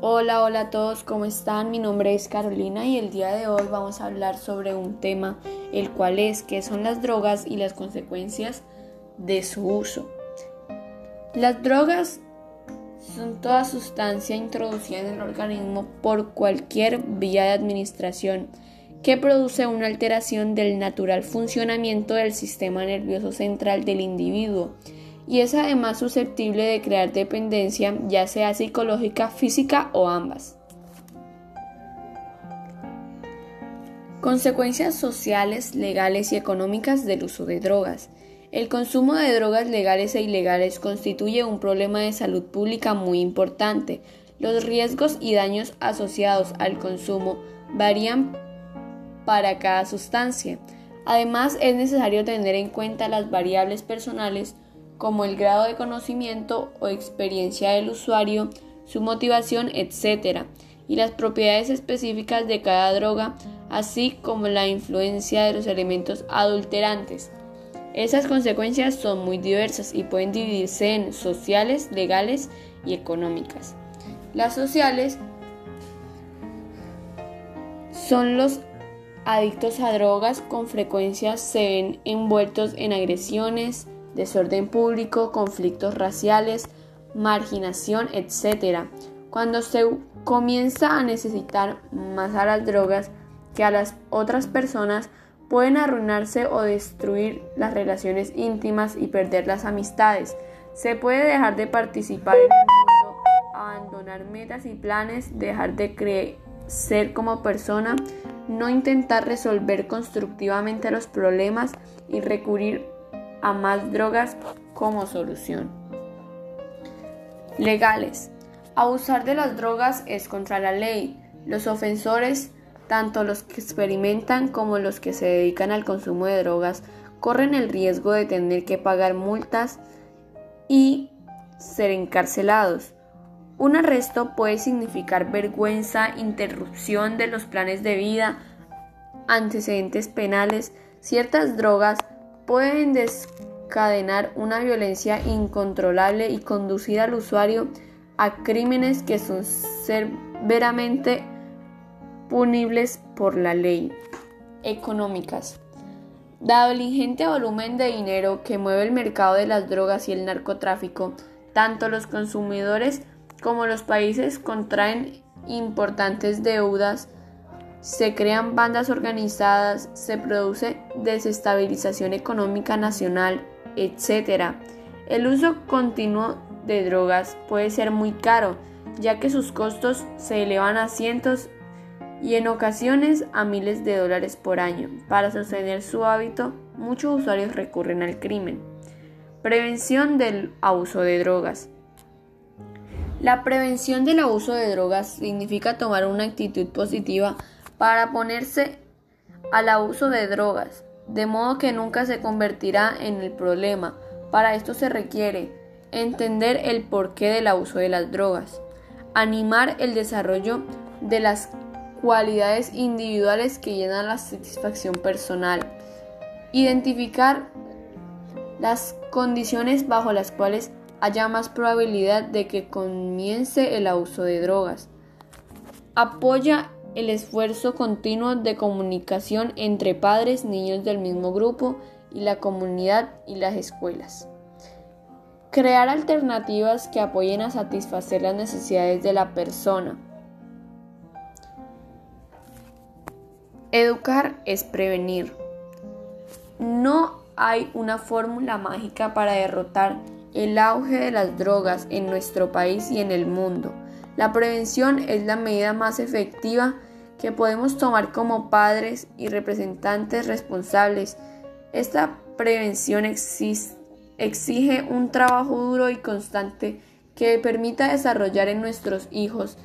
Hola, hola a todos, ¿cómo están? Mi nombre es Carolina y el día de hoy vamos a hablar sobre un tema, el cual es qué son las drogas y las consecuencias de su uso. Las drogas son toda sustancia introducida en el organismo por cualquier vía de administración que produce una alteración del natural funcionamiento del sistema nervioso central del individuo y es además susceptible de crear dependencia, ya sea psicológica, física o ambas. Consecuencias sociales, legales y económicas del uso de drogas. El consumo de drogas legales e ilegales constituye un problema de salud pública muy importante. Los riesgos y daños asociados al consumo varían para cada sustancia. Además, es necesario tener en cuenta las variables personales como el grado de conocimiento o experiencia del usuario, su motivación, etc., y las propiedades específicas de cada droga, así como la influencia de los elementos adulterantes. Esas consecuencias son muy diversas y pueden dividirse en sociales, legales y económicas. Las sociales son los adictos a drogas con frecuencia se ven envueltos en agresiones, desorden público, conflictos raciales, marginación, etc. Cuando se comienza a necesitar más a las drogas que a las otras personas, pueden arruinarse o destruir las relaciones íntimas y perder las amistades. Se puede dejar de participar en el mundo, abandonar metas y planes, dejar de crecer como persona, no intentar resolver constructivamente los problemas y recurrir a más drogas como solución. Legales. Abusar de las drogas es contra la ley. Los ofensores, tanto los que experimentan como los que se dedican al consumo de drogas, corren el riesgo de tener que pagar multas y ser encarcelados. Un arresto puede significar vergüenza, interrupción de los planes de vida, antecedentes penales, ciertas drogas pueden descadenar una violencia incontrolable y conducir al usuario a crímenes que son severamente punibles por la ley. Económicas. Dado el ingente volumen de dinero que mueve el mercado de las drogas y el narcotráfico, tanto los consumidores como los países contraen importantes deudas se crean bandas organizadas, se produce desestabilización económica nacional, etc. El uso continuo de drogas puede ser muy caro, ya que sus costos se elevan a cientos y en ocasiones a miles de dólares por año. Para sostener su hábito, muchos usuarios recurren al crimen. Prevención del abuso de drogas. La prevención del abuso de drogas significa tomar una actitud positiva para ponerse al abuso de drogas, de modo que nunca se convertirá en el problema. Para esto se requiere entender el porqué del abuso de las drogas, animar el desarrollo de las cualidades individuales que llenan la satisfacción personal, identificar las condiciones bajo las cuales haya más probabilidad de que comience el abuso de drogas. Apoya el esfuerzo continuo de comunicación entre padres, niños del mismo grupo y la comunidad y las escuelas. Crear alternativas que apoyen a satisfacer las necesidades de la persona. Educar es prevenir. No hay una fórmula mágica para derrotar el auge de las drogas en nuestro país y en el mundo. La prevención es la medida más efectiva que podemos tomar como padres y representantes responsables. Esta prevención exige un trabajo duro y constante que permita desarrollar en nuestros hijos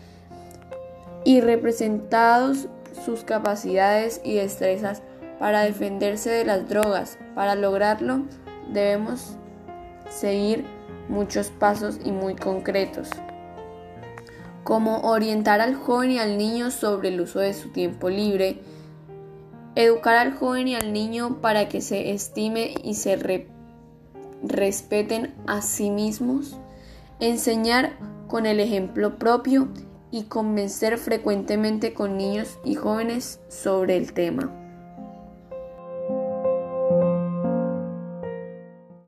y representados sus capacidades y destrezas para defenderse de las drogas. Para lograrlo debemos seguir muchos pasos y muy concretos como orientar al joven y al niño sobre el uso de su tiempo libre, educar al joven y al niño para que se estime y se respeten a sí mismos, enseñar con el ejemplo propio, y convencer frecuentemente con niños y jóvenes sobre el tema.